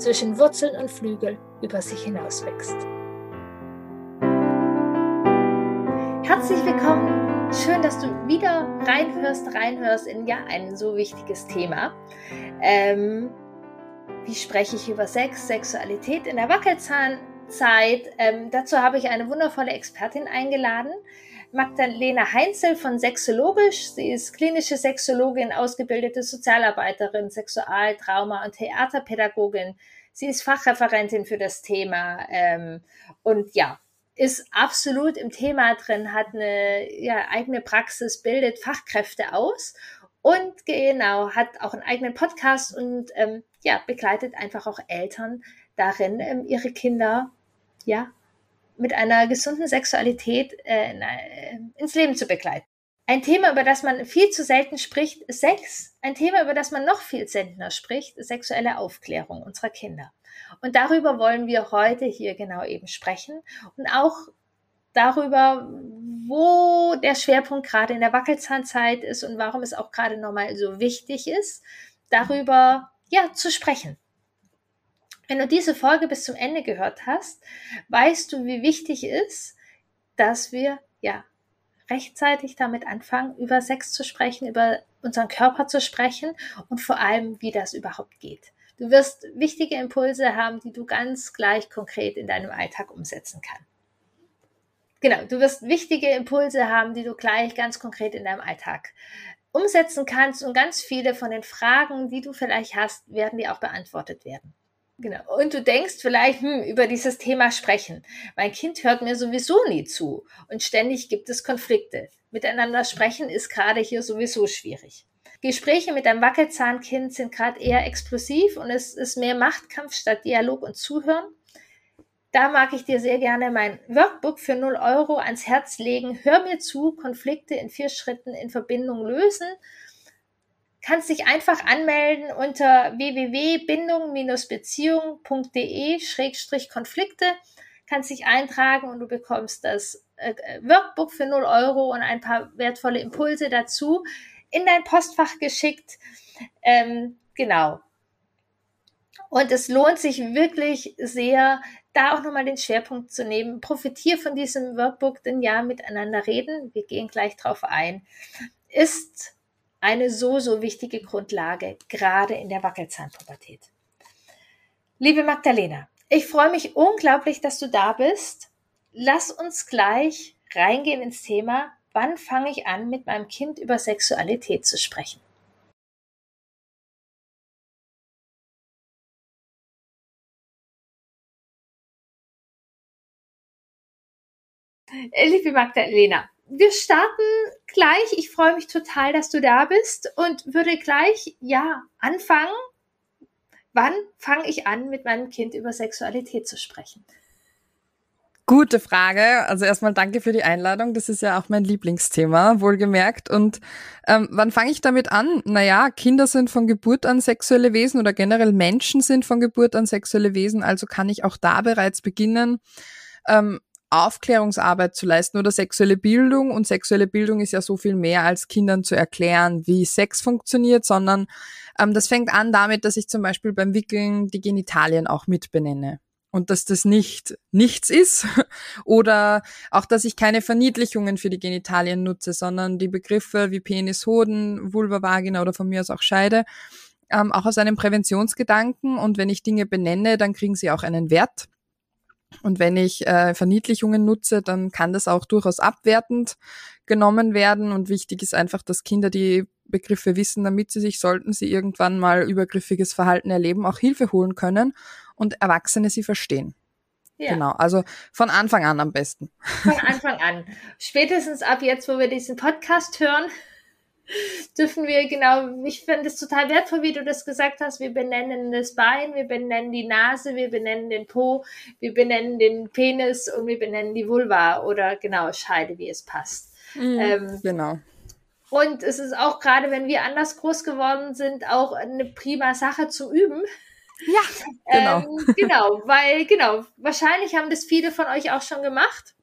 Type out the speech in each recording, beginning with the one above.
zwischen Wurzeln und Flügel über sich hinaus wächst. Herzlich willkommen. Schön, dass du wieder reinhörst, reinhörst in ja ein so wichtiges Thema. Ähm, wie spreche ich über Sex, Sexualität in der Wackelzahnzeit? Ähm, dazu habe ich eine wundervolle Expertin eingeladen. Magdalena Heinzel von Sexologisch. Sie ist klinische Sexologin, ausgebildete Sozialarbeiterin, Sexual-, Trauma- und Theaterpädagogin. Sie ist Fachreferentin für das Thema ähm, und ja, ist absolut im Thema drin, hat eine ja, eigene Praxis, bildet Fachkräfte aus und genau, hat auch einen eigenen Podcast und ähm, ja, begleitet einfach auch Eltern darin, ähm, ihre Kinder ja mit einer gesunden Sexualität äh, äh, ins Leben zu begleiten. Ein Thema, über das man viel zu selten spricht, ist Sex. Ein Thema, über das man noch viel seltener spricht, ist sexuelle Aufklärung unserer Kinder. Und darüber wollen wir heute hier genau eben sprechen und auch darüber, wo der Schwerpunkt gerade in der Wackelzahnzeit ist und warum es auch gerade nochmal so wichtig ist, darüber ja zu sprechen. Wenn du diese Folge bis zum Ende gehört hast, weißt du, wie wichtig ist, dass wir ja rechtzeitig damit anfangen, über Sex zu sprechen, über unseren Körper zu sprechen und vor allem, wie das überhaupt geht. Du wirst wichtige Impulse haben, die du ganz gleich konkret in deinem Alltag umsetzen kannst. Genau, du wirst wichtige Impulse haben, die du gleich ganz konkret in deinem Alltag umsetzen kannst und ganz viele von den Fragen, die du vielleicht hast, werden dir auch beantwortet werden. Genau. Und du denkst vielleicht, hm, über dieses Thema sprechen. Mein Kind hört mir sowieso nie zu und ständig gibt es Konflikte. Miteinander sprechen ist gerade hier sowieso schwierig. Gespräche mit einem Wackelzahnkind sind gerade eher explosiv und es ist mehr Machtkampf statt Dialog und Zuhören. Da mag ich dir sehr gerne mein Workbook für 0 Euro ans Herz legen. Hör mir zu, Konflikte in vier Schritten in Verbindung lösen kannst dich einfach anmelden unter www.bindung-beziehung.de-konflikte, kannst dich eintragen und du bekommst das äh, Workbook für 0 Euro und ein paar wertvolle Impulse dazu in dein Postfach geschickt. Ähm, genau. Und es lohnt sich wirklich sehr, da auch nochmal den Schwerpunkt zu nehmen. Profitier von diesem Workbook, denn ja, miteinander reden, wir gehen gleich drauf ein, ist eine so, so wichtige Grundlage, gerade in der Wackelzahnpubertät. Liebe Magdalena, ich freue mich unglaublich, dass du da bist. Lass uns gleich reingehen ins Thema, wann fange ich an, mit meinem Kind über Sexualität zu sprechen? Liebe Magdalena, wir starten gleich. Ich freue mich total, dass du da bist und würde gleich, ja, anfangen. Wann fange ich an, mit meinem Kind über Sexualität zu sprechen? Gute Frage. Also erstmal danke für die Einladung. Das ist ja auch mein Lieblingsthema, wohlgemerkt. Und ähm, wann fange ich damit an? Naja, Kinder sind von Geburt an sexuelle Wesen oder generell Menschen sind von Geburt an sexuelle Wesen. Also kann ich auch da bereits beginnen, ähm, Aufklärungsarbeit zu leisten oder sexuelle Bildung. Und sexuelle Bildung ist ja so viel mehr als Kindern zu erklären, wie Sex funktioniert, sondern ähm, das fängt an damit, dass ich zum Beispiel beim Wickeln die Genitalien auch mitbenenne. Und dass das nicht nichts ist oder auch, dass ich keine Verniedlichungen für die Genitalien nutze, sondern die Begriffe wie Penis, Hoden, Vulva, Vagina oder von mir aus auch Scheide, ähm, auch aus einem Präventionsgedanken. Und wenn ich Dinge benenne, dann kriegen sie auch einen Wert. Und wenn ich äh, Verniedlichungen nutze, dann kann das auch durchaus abwertend genommen werden. Und wichtig ist einfach, dass Kinder die Begriffe wissen, damit sie sich, sollten sie irgendwann mal übergriffiges Verhalten erleben, auch Hilfe holen können und Erwachsene sie verstehen. Ja. Genau, also von Anfang an am besten. Von Anfang an. Spätestens ab jetzt, wo wir diesen Podcast hören, dürfen wir, genau, ich finde es total wertvoll, wie du das gesagt hast. Wir benennen das Bein, wir benennen die Nase, wir benennen den Po, wir benennen den Penis und wir benennen die Vulva oder genau, Scheide, wie es passt. Mhm, ähm, genau. Und es ist auch gerade, wenn wir anders groß geworden sind, auch eine prima Sache zu üben. Ja, genau. Ähm, genau, weil, genau, wahrscheinlich haben das viele von euch auch schon gemacht.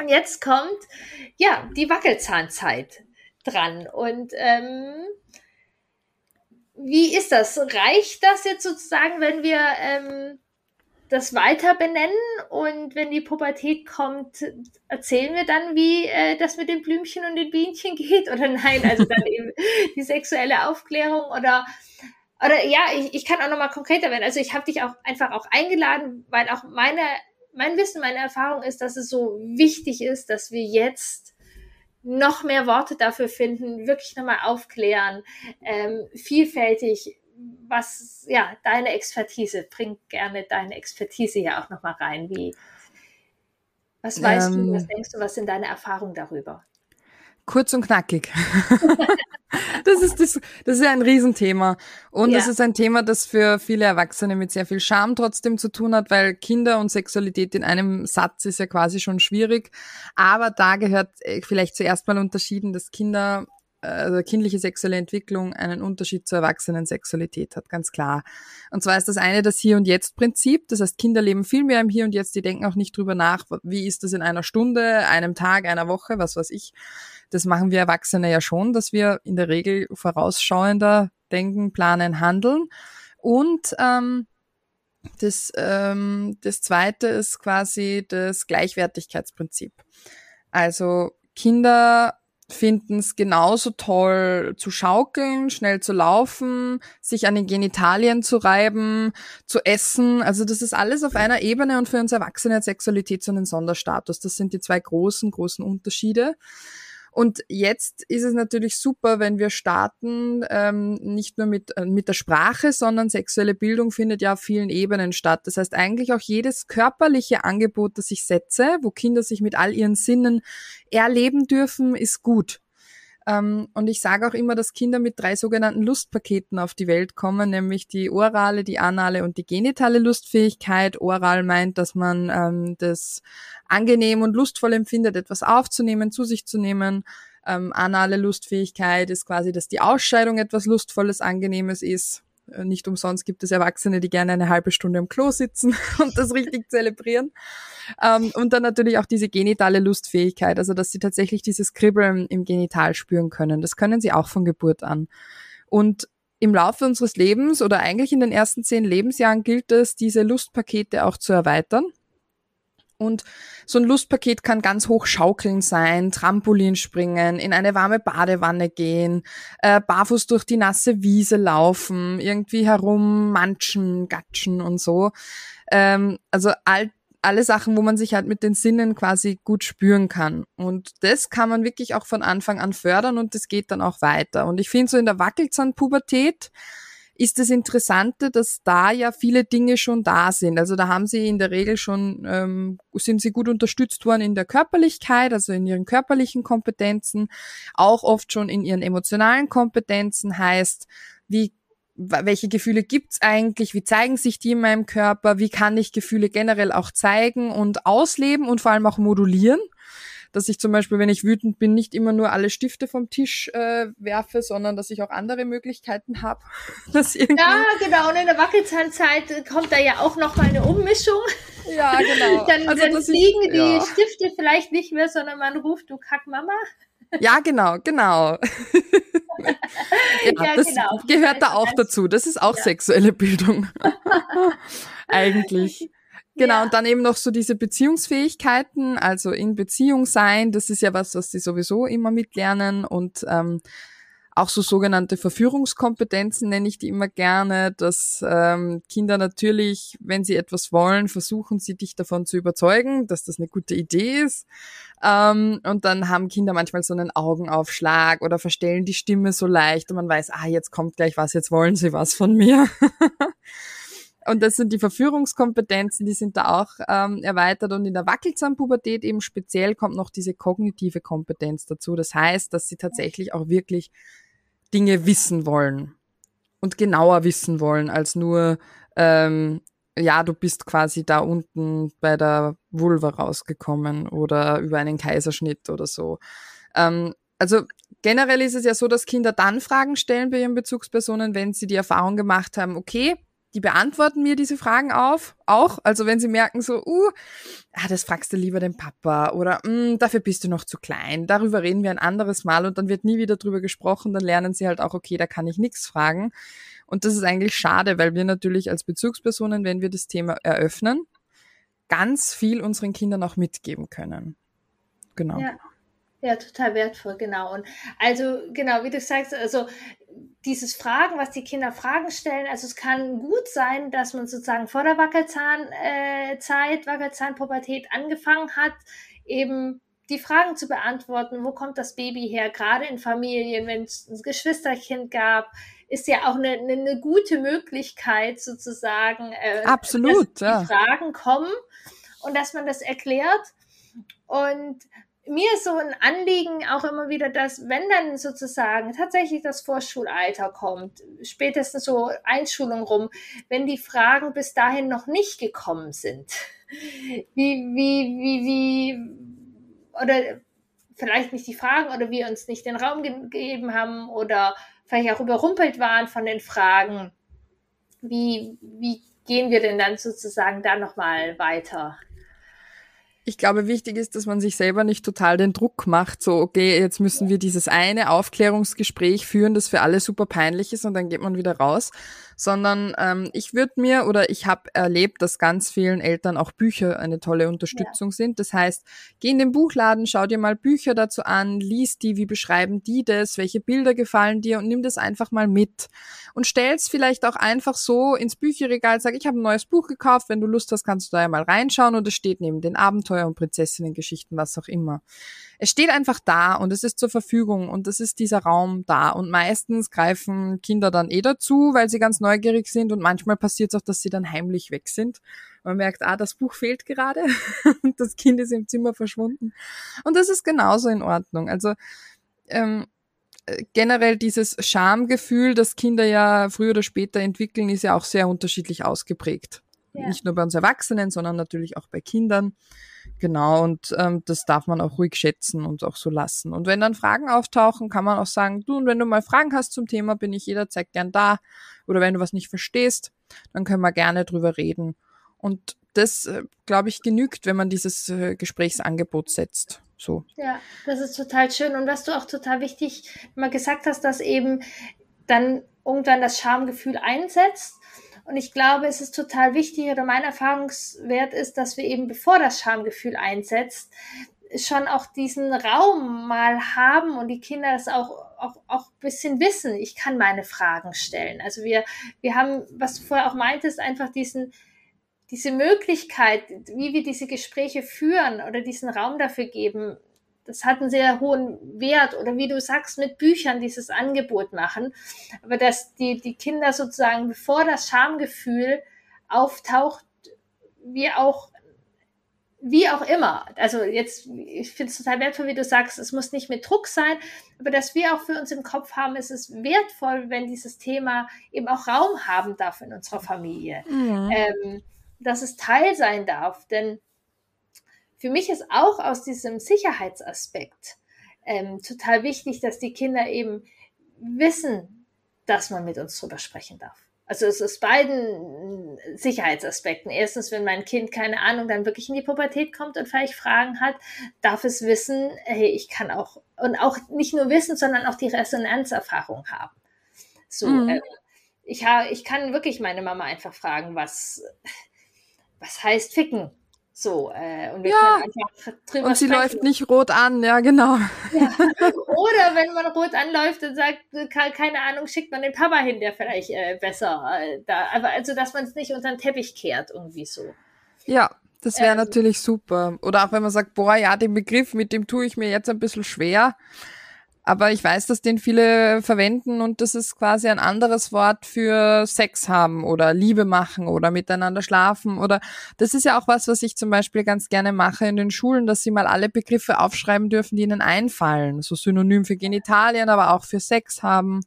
Und jetzt kommt, ja, die Wackelzahnzeit dran. Und ähm, wie ist das? Reicht das jetzt sozusagen, wenn wir ähm, das weiter benennen und wenn die Pubertät kommt, erzählen wir dann, wie äh, das mit den Blümchen und den Bienchen geht oder nein? Also dann eben die sexuelle Aufklärung oder oder ja, ich, ich kann auch noch mal konkreter werden. Also ich habe dich auch einfach auch eingeladen, weil auch meine mein Wissen, meine Erfahrung ist, dass es so wichtig ist, dass wir jetzt noch mehr Worte dafür finden, wirklich nochmal aufklären, ähm, vielfältig, was, ja, deine Expertise, bring gerne deine Expertise hier auch nochmal rein. Wie, was weißt ähm, du, was denkst du, was sind deine Erfahrungen darüber? Kurz und knackig. das ist das, das ist ein Riesenthema. Und ja. das ist ein Thema, das für viele Erwachsene mit sehr viel Scham trotzdem zu tun hat, weil Kinder und Sexualität in einem Satz ist ja quasi schon schwierig. Aber da gehört äh, vielleicht zuerst mal unterschieden, dass Kinder also kindliche sexuelle Entwicklung einen Unterschied zur erwachsenen Sexualität hat, ganz klar. Und zwar ist das eine das Hier- und Jetzt-Prinzip. Das heißt, Kinder leben viel mehr im Hier und Jetzt, die denken auch nicht drüber nach, wie ist das in einer Stunde, einem Tag, einer Woche, was weiß ich. Das machen wir Erwachsene ja schon, dass wir in der Regel vorausschauender denken, planen, handeln. Und ähm, das, ähm, das zweite ist quasi das Gleichwertigkeitsprinzip. Also Kinder finden es genauso toll zu schaukeln, schnell zu laufen, sich an den Genitalien zu reiben, zu essen. Also das ist alles auf einer Ebene und für uns Erwachsene hat Sexualität so einen Sonderstatus. Das sind die zwei großen, großen Unterschiede. Und jetzt ist es natürlich super, wenn wir starten, ähm, nicht nur mit, äh, mit der Sprache, sondern sexuelle Bildung findet ja auf vielen Ebenen statt. Das heißt eigentlich auch jedes körperliche Angebot, das ich setze, wo Kinder sich mit all ihren Sinnen erleben dürfen, ist gut. Ähm, und ich sage auch immer, dass Kinder mit drei sogenannten Lustpaketen auf die Welt kommen, nämlich die orale, die anale und die genitale Lustfähigkeit. Oral meint, dass man ähm, das angenehm und lustvoll empfindet, etwas aufzunehmen, zu sich zu nehmen. Ähm, anale Lustfähigkeit ist quasi, dass die Ausscheidung etwas Lustvolles, Angenehmes ist. Äh, nicht umsonst gibt es Erwachsene, die gerne eine halbe Stunde im Klo sitzen und das richtig zelebrieren. Ähm, und dann natürlich auch diese genitale Lustfähigkeit, also dass sie tatsächlich dieses Kribbeln im Genital spüren können. Das können sie auch von Geburt an. Und im Laufe unseres Lebens oder eigentlich in den ersten zehn Lebensjahren gilt es, diese Lustpakete auch zu erweitern. Und so ein Lustpaket kann ganz hoch schaukeln sein, Trampolin springen, in eine warme Badewanne gehen, äh, barfuß durch die nasse Wiese laufen, irgendwie herum manchen, gatschen und so. Ähm, also all, alle Sachen, wo man sich halt mit den Sinnen quasi gut spüren kann. Und das kann man wirklich auch von Anfang an fördern und das geht dann auch weiter. Und ich finde so in der Wackelzahnpubertät, ist das Interessante, dass da ja viele Dinge schon da sind. Also da haben sie in der Regel schon, ähm, sind sie gut unterstützt worden in der Körperlichkeit, also in ihren körperlichen Kompetenzen, auch oft schon in ihren emotionalen Kompetenzen, heißt, wie welche Gefühle gibt's eigentlich, wie zeigen sich die in meinem Körper, wie kann ich Gefühle generell auch zeigen und ausleben und vor allem auch modulieren dass ich zum Beispiel, wenn ich wütend bin, nicht immer nur alle Stifte vom Tisch äh, werfe, sondern dass ich auch andere Möglichkeiten habe. ja, genau. Und in der Wackelzahnzeit kommt da ja auch noch mal eine Ummischung. Ja, genau. dann also, dann fliegen ich, die ja. Stifte vielleicht nicht mehr, sondern man ruft, du Kackmama. Ja, genau, genau. ja, ja, das genau. gehört da auch dazu. Das ist auch ja. sexuelle Bildung. Eigentlich. Genau, ja. und dann eben noch so diese Beziehungsfähigkeiten, also in Beziehung sein, das ist ja was, was die sowieso immer mitlernen und ähm, auch so sogenannte Verführungskompetenzen nenne ich die immer gerne, dass ähm, Kinder natürlich, wenn sie etwas wollen, versuchen sie dich davon zu überzeugen, dass das eine gute Idee ist. Ähm, und dann haben Kinder manchmal so einen Augenaufschlag oder verstellen die Stimme so leicht und man weiß, ah, jetzt kommt gleich was, jetzt wollen sie was von mir. Und das sind die Verführungskompetenzen, die sind da auch ähm, erweitert. Und in der Wackelzahnpubertät eben speziell kommt noch diese kognitive Kompetenz dazu. Das heißt, dass sie tatsächlich auch wirklich Dinge wissen wollen und genauer wissen wollen als nur, ähm, ja, du bist quasi da unten bei der Vulva rausgekommen oder über einen Kaiserschnitt oder so. Ähm, also generell ist es ja so, dass Kinder dann Fragen stellen bei ihren Bezugspersonen, wenn sie die Erfahrung gemacht haben, okay, die beantworten mir diese Fragen auf, auch. Also wenn sie merken so, uh, ah, das fragst du lieber den Papa oder mm, dafür bist du noch zu klein. Darüber reden wir ein anderes Mal und dann wird nie wieder drüber gesprochen. Dann lernen sie halt auch, okay, da kann ich nichts fragen. Und das ist eigentlich schade, weil wir natürlich als Bezugspersonen, wenn wir das Thema eröffnen, ganz viel unseren Kindern auch mitgeben können. Genau. Ja. Ja, total wertvoll, genau. Und also, genau, wie du sagst, also dieses Fragen, was die Kinder Fragen stellen, also es kann gut sein, dass man sozusagen vor der Wackelzahnzeit, äh, Wackelzahnpubertät angefangen hat, eben die Fragen zu beantworten, wo kommt das Baby her, gerade in Familien, wenn es ein Geschwisterkind gab, ist ja auch eine, eine, eine gute Möglichkeit sozusagen, äh, Absolut, dass ja. die Fragen kommen und dass man das erklärt. Und mir ist so ein Anliegen auch immer wieder, dass wenn dann sozusagen tatsächlich das Vorschulalter kommt, spätestens so Einschulung rum, wenn die Fragen bis dahin noch nicht gekommen sind, wie, wie, wie, wie, oder vielleicht nicht die Fragen oder wir uns nicht den Raum gegeben haben oder vielleicht auch überrumpelt waren von den Fragen, wie, wie gehen wir denn dann sozusagen da nochmal weiter? Ich glaube, wichtig ist, dass man sich selber nicht total den Druck macht, so, okay, jetzt müssen wir dieses eine Aufklärungsgespräch führen, das für alle super peinlich ist und dann geht man wieder raus, sondern ähm, ich würde mir oder ich habe erlebt, dass ganz vielen Eltern auch Bücher eine tolle Unterstützung ja. sind. Das heißt, geh in den Buchladen, schau dir mal Bücher dazu an, lies die, wie beschreiben die das, welche Bilder gefallen dir und nimm das einfach mal mit und stell's vielleicht auch einfach so ins Bücherregal, sag, ich habe ein neues Buch gekauft, wenn du Lust hast, kannst du da ja mal reinschauen und es steht neben den Abenteuer- und Prinzessinnen-Geschichten, was auch immer. Es steht einfach da und es ist zur Verfügung und es ist dieser Raum da und meistens greifen Kinder dann eh dazu, weil sie ganz neugierig sind und manchmal passiert es auch, dass sie dann heimlich weg sind. Man merkt, ah, das Buch fehlt gerade und das Kind ist im Zimmer verschwunden. Und das ist genauso in Ordnung. Also ähm, generell dieses Schamgefühl, das Kinder ja früher oder später entwickeln, ist ja auch sehr unterschiedlich ausgeprägt. Ja. Nicht nur bei uns Erwachsenen, sondern natürlich auch bei Kindern. Genau, und ähm, das darf man auch ruhig schätzen und auch so lassen. Und wenn dann Fragen auftauchen, kann man auch sagen, du, und wenn du mal Fragen hast zum Thema, bin ich jederzeit gern da. Oder wenn du was nicht verstehst, dann können wir gerne drüber reden. Und das, äh, glaube ich, genügt, wenn man dieses äh, Gesprächsangebot setzt. So. Ja, das ist total schön. Und was du auch total wichtig mal gesagt hast, dass eben dann irgendwann das Schamgefühl einsetzt und ich glaube, es ist total wichtig oder mein Erfahrungswert ist, dass wir eben, bevor das Schamgefühl einsetzt, schon auch diesen Raum mal haben und die Kinder das auch, auch, auch bisschen wissen. Ich kann meine Fragen stellen. Also wir, wir haben, was du vorher auch meintest, einfach diesen, diese Möglichkeit, wie wir diese Gespräche führen oder diesen Raum dafür geben, das hat einen sehr hohen Wert oder wie du sagst, mit Büchern dieses Angebot machen. Aber dass die, die Kinder sozusagen, bevor das Schamgefühl auftaucht, wie auch wie auch immer. Also jetzt, ich finde es total wertvoll, wie du sagst, es muss nicht mit Druck sein, aber dass wir auch für uns im Kopf haben, es ist wertvoll, wenn dieses Thema eben auch Raum haben darf in unserer Familie. Mhm. Ähm, dass es Teil sein darf. Denn für mich ist auch aus diesem Sicherheitsaspekt ähm, total wichtig, dass die Kinder eben wissen, dass man mit uns drüber sprechen darf. Also es ist beiden Sicherheitsaspekten. Erstens, wenn mein Kind, keine Ahnung, dann wirklich in die Pubertät kommt und vielleicht Fragen hat, darf es wissen, hey, ich kann auch, und auch nicht nur wissen, sondern auch die Resonanzerfahrung haben. So, mhm. ähm, ich, ha, ich kann wirklich meine Mama einfach fragen, was, was heißt ficken? So, äh, und wir ja. können einfach drüber Und sie sprechen. läuft nicht rot an, ja, genau. Ja. Oder wenn man rot anläuft und sagt, keine Ahnung, schickt man den Papa hin, der vielleicht äh, besser äh, da, aber also, dass man es nicht unter den Teppich kehrt, irgendwie so. Ja, das wäre ähm, natürlich super. Oder auch wenn man sagt, boah, ja, den Begriff, mit dem tue ich mir jetzt ein bisschen schwer. Aber ich weiß, dass den viele verwenden und das ist quasi ein anderes Wort für Sex haben oder Liebe machen oder miteinander schlafen oder das ist ja auch was, was ich zum Beispiel ganz gerne mache in den Schulen, dass sie mal alle Begriffe aufschreiben dürfen, die ihnen einfallen. So synonym für Genitalien, aber auch für Sex haben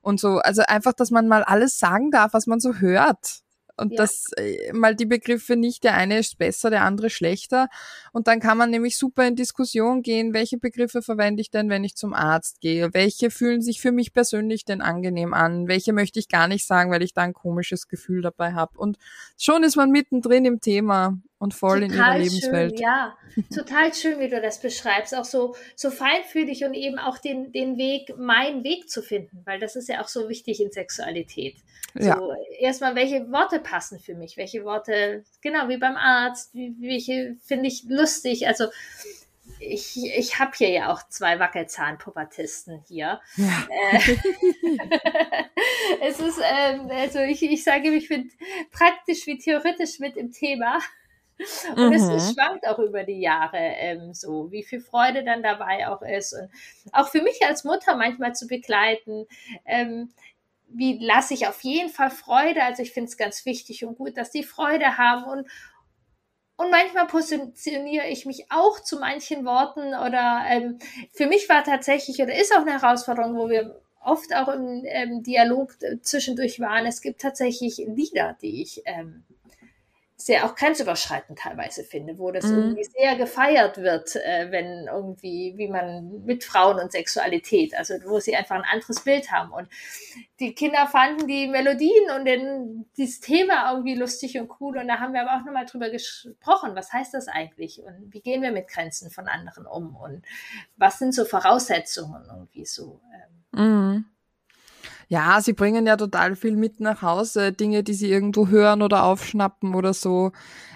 und so. Also einfach, dass man mal alles sagen darf, was man so hört und ja. dass äh, mal die Begriffe nicht, der eine ist besser, der andere schlechter. Und dann kann man nämlich super in Diskussion gehen, welche Begriffe verwende ich denn, wenn ich zum Arzt gehe? Welche fühlen sich für mich persönlich denn angenehm an? Welche möchte ich gar nicht sagen, weil ich da ein komisches Gefühl dabei habe? Und schon ist man mittendrin im Thema und voll total in ihrer Lebenswelt. Schön, ja, total schön, wie du das beschreibst. Auch so, so feinfühlig und eben auch den, den Weg, meinen Weg zu finden, weil das ist ja auch so wichtig in Sexualität. Ja. So, erstmal, welche Worte passen für mich? Welche Worte, genau wie beim Arzt, welche finde ich lustig? Also, ich, ich habe hier ja auch zwei Wackelzahnpubertisten hier. Ja. Äh, es ist, ähm, also ich, ich sage, ich bin praktisch wie theoretisch mit im Thema. Und mhm. es schwankt auch über die Jahre ähm, so, wie viel Freude dann dabei auch ist. Und auch für mich als Mutter manchmal zu begleiten, ähm, wie lasse ich auf jeden Fall Freude. Also ich finde es ganz wichtig und gut, dass die Freude haben und und manchmal positioniere ich mich auch zu manchen Worten oder ähm, für mich war tatsächlich oder ist auch eine Herausforderung, wo wir oft auch im ähm, Dialog zwischendurch waren. Es gibt tatsächlich Lieder, die ich ähm, sehr auch grenzüberschreitend teilweise finde, wo das mhm. irgendwie sehr gefeiert wird, äh, wenn irgendwie, wie man mit Frauen und Sexualität, also wo sie einfach ein anderes Bild haben. Und die Kinder fanden die Melodien und den, dieses Thema irgendwie lustig und cool. Und da haben wir aber auch nochmal drüber gesprochen, was heißt das eigentlich und wie gehen wir mit Grenzen von anderen um und was sind so Voraussetzungen irgendwie so. Ähm. Mhm. Ja, sie bringen ja total viel mit nach Hause, Dinge, die sie irgendwo hören oder aufschnappen oder so.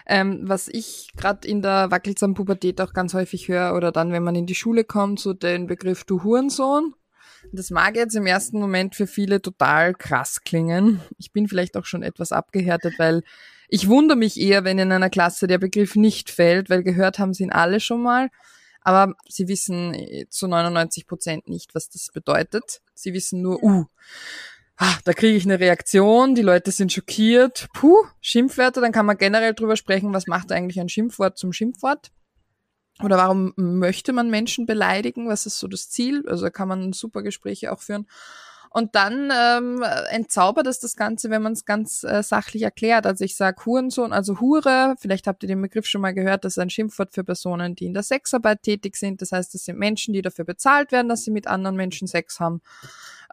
Ähm, was ich gerade in der wackelsamen Pubertät auch ganz häufig höre oder dann, wenn man in die Schule kommt, so den Begriff du Hurensohn. Das mag jetzt im ersten Moment für viele total krass klingen. Ich bin vielleicht auch schon etwas abgehärtet, weil ich wundere mich eher, wenn in einer Klasse der Begriff nicht fällt, weil gehört haben sie ihn alle schon mal aber sie wissen äh, zu 99 Prozent nicht, was das bedeutet. Sie wissen nur, uh, ah, da kriege ich eine Reaktion, die Leute sind schockiert, puh, Schimpfwörter, dann kann man generell drüber sprechen, was macht eigentlich ein Schimpfwort zum Schimpfwort? Oder warum möchte man Menschen beleidigen? Was ist so das Ziel? Also da kann man super Gespräche auch führen. Und dann ähm, entzaubert es das Ganze, wenn man es ganz äh, sachlich erklärt. Also ich sage Hurensohn, also Hure, vielleicht habt ihr den Begriff schon mal gehört, das ist ein Schimpfwort für Personen, die in der Sexarbeit tätig sind. Das heißt, das sind Menschen, die dafür bezahlt werden, dass sie mit anderen Menschen Sex haben.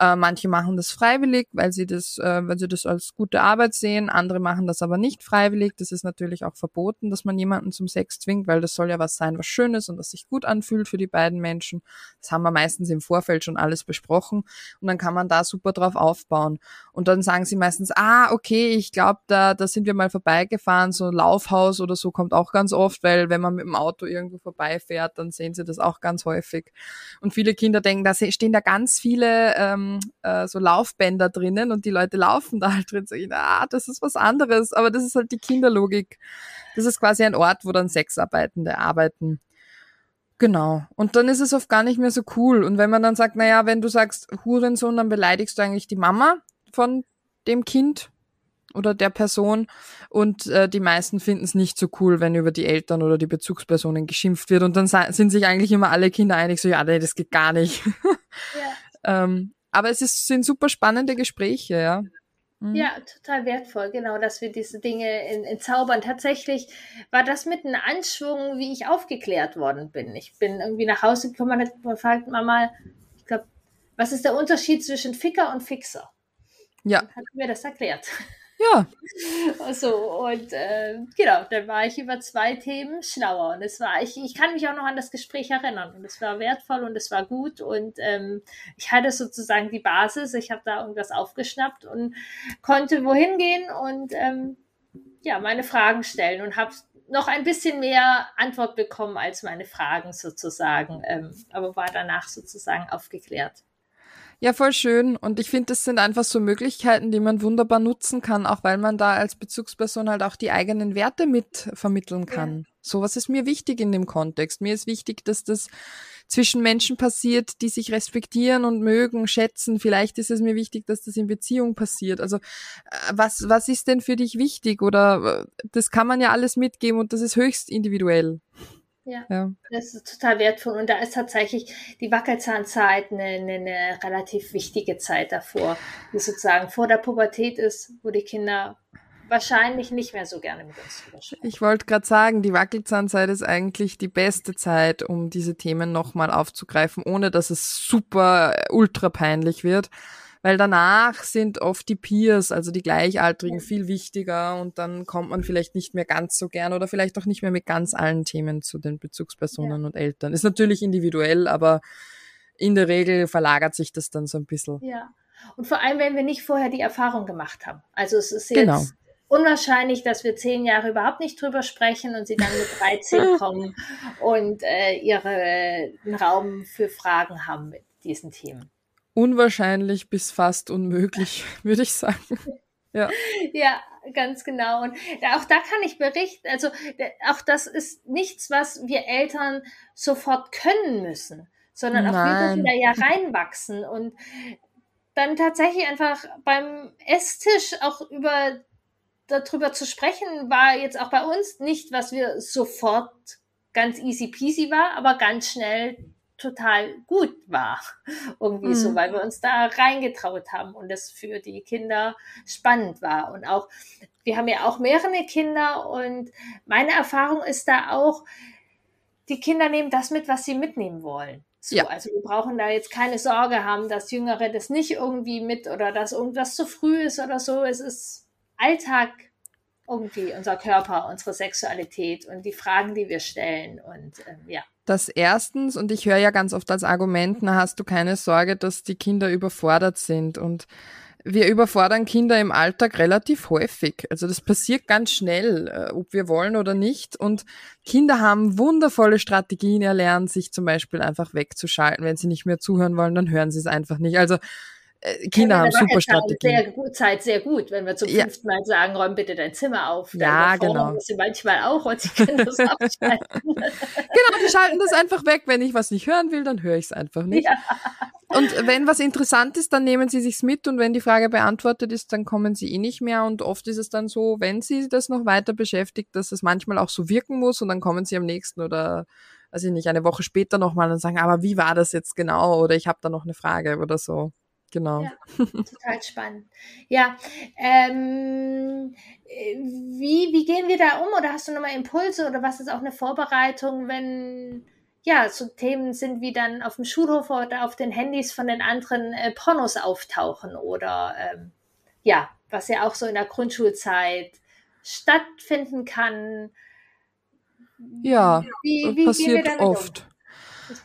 Äh, manche machen das freiwillig, weil sie das, äh, weil sie das als gute Arbeit sehen. Andere machen das aber nicht freiwillig. Das ist natürlich auch verboten, dass man jemanden zum Sex zwingt, weil das soll ja was sein, was Schönes und was sich gut anfühlt für die beiden Menschen. Das haben wir meistens im Vorfeld schon alles besprochen und dann kann man da super drauf aufbauen. Und dann sagen sie meistens, ah, okay, ich glaube, da, da sind wir mal vorbeigefahren, so ein Laufhaus oder so kommt auch ganz oft, weil wenn man mit dem Auto irgendwo vorbeifährt, dann sehen sie das auch ganz häufig. Und viele Kinder denken, da stehen da ganz viele ähm, äh, so Laufbänder drinnen und die Leute laufen da halt drin. Ich, ah, das ist was anderes, aber das ist halt die Kinderlogik. Das ist quasi ein Ort, wo dann Sexarbeitende arbeiten. Genau. Und dann ist es oft gar nicht mehr so cool. Und wenn man dann sagt, naja, wenn du sagst Hurensohn, dann beleidigst du eigentlich die Mama von dem Kind oder der Person. Und äh, die meisten finden es nicht so cool, wenn über die Eltern oder die Bezugspersonen geschimpft wird. Und dann sind sich eigentlich immer alle Kinder einig, so ja, nee, das geht gar nicht. Ja. ähm, aber es ist, sind super spannende Gespräche, ja. Mhm. Ja, total wertvoll, genau, dass wir diese Dinge in, in Zaubern. Tatsächlich war das mit einem Anschwung, wie ich aufgeklärt worden bin. Ich bin irgendwie nach Hause gekommen und fragt Mama, ich glaube, was ist der Unterschied zwischen Ficker und Fixer? Ja. Hat mir das erklärt. Ja. So, und äh, genau, dann war ich über zwei Themen schlauer. Und es war, ich, ich kann mich auch noch an das Gespräch erinnern. Und es war wertvoll und es war gut. Und ähm, ich hatte sozusagen die Basis. Ich habe da irgendwas aufgeschnappt und konnte wohin gehen und ähm, ja, meine Fragen stellen und habe noch ein bisschen mehr Antwort bekommen als meine Fragen sozusagen, ähm, aber war danach sozusagen aufgeklärt. Ja, voll schön. Und ich finde, das sind einfach so Möglichkeiten, die man wunderbar nutzen kann, auch weil man da als Bezugsperson halt auch die eigenen Werte mit vermitteln kann. Sowas ist mir wichtig in dem Kontext. Mir ist wichtig, dass das zwischen Menschen passiert, die sich respektieren und mögen, schätzen. Vielleicht ist es mir wichtig, dass das in Beziehung passiert. Also äh, was, was ist denn für dich wichtig? Oder äh, das kann man ja alles mitgeben und das ist höchst individuell. Ja, ja, das ist total wertvoll. Und da ist tatsächlich die Wackelzahnzeit eine, eine, eine relativ wichtige Zeit davor, die sozusagen vor der Pubertät ist, wo die Kinder wahrscheinlich nicht mehr so gerne mit uns sprechen. Ich wollte gerade sagen, die Wackelzahnzeit ist eigentlich die beste Zeit, um diese Themen nochmal aufzugreifen, ohne dass es super ultra peinlich wird. Weil danach sind oft die Peers, also die Gleichaltrigen, viel wichtiger und dann kommt man vielleicht nicht mehr ganz so gern oder vielleicht auch nicht mehr mit ganz allen Themen zu den Bezugspersonen ja. und Eltern. Ist natürlich individuell, aber in der Regel verlagert sich das dann so ein bisschen. Ja. Und vor allem, wenn wir nicht vorher die Erfahrung gemacht haben. Also es ist jetzt genau unwahrscheinlich, dass wir zehn Jahre überhaupt nicht drüber sprechen und sie dann mit 13 kommen und äh, ihren Raum für Fragen haben mit diesen Themen. Unwahrscheinlich bis fast unmöglich, würde ich sagen. Ja. ja, ganz genau. Und auch da kann ich berichten, also auch das ist nichts, was wir Eltern sofort können müssen, sondern auch wir dürfen da ja reinwachsen und dann tatsächlich einfach beim Esstisch auch über darüber zu sprechen, war jetzt auch bei uns nicht, was wir sofort ganz easy peasy war, aber ganz schnell total gut war. Irgendwie mhm. so, weil wir uns da reingetraut haben und es für die Kinder spannend war. Und auch, wir haben ja auch mehrere Kinder und meine Erfahrung ist da auch, die Kinder nehmen das mit, was sie mitnehmen wollen. So, ja. Also wir brauchen da jetzt keine Sorge haben, dass Jüngere das nicht irgendwie mit oder dass irgendwas zu früh ist oder so. Es ist Alltag irgendwie, unser Körper, unsere Sexualität und die Fragen, die wir stellen und ähm, ja. Das erstens, und ich höre ja ganz oft als Argument, na hast du keine Sorge, dass die Kinder überfordert sind und wir überfordern Kinder im Alltag relativ häufig. Also das passiert ganz schnell, äh, ob wir wollen oder nicht. Und Kinder haben wundervolle Strategien erlernt, sich zum Beispiel einfach wegzuschalten. Wenn sie nicht mehr zuhören wollen, dann hören sie es einfach nicht. Also äh, Kinder haben super Strategien. Sehr gut, Zeit sehr gut, wenn wir zum ja. fünften Mal sagen, räum bitte dein Zimmer auf. Ja, genau. Sie manchmal auch und sie können das abschalten. genau, die schalten das einfach weg. Wenn ich was nicht hören will, dann höre ich es einfach nicht. Ja. Und wenn was interessant ist, dann nehmen sie sich's mit und wenn die Frage beantwortet ist, dann kommen sie eh nicht mehr. Und oft ist es dann so, wenn sie das noch weiter beschäftigt, dass es manchmal auch so wirken muss und dann kommen sie am nächsten oder weiß ich nicht, eine Woche später nochmal und sagen, aber wie war das jetzt genau? Oder ich habe da noch eine Frage oder so. Genau. Ja, total spannend. Ja, ähm, wie, wie gehen wir da um? Oder hast du nochmal Impulse oder was ist auch eine Vorbereitung, wenn ja, so Themen sind wie dann auf dem Schulhof oder auf den Handys von den anderen äh, Pornos auftauchen oder ähm, ja, was ja auch so in der Grundschulzeit stattfinden kann. Ja, wie, wie passiert oft. Um?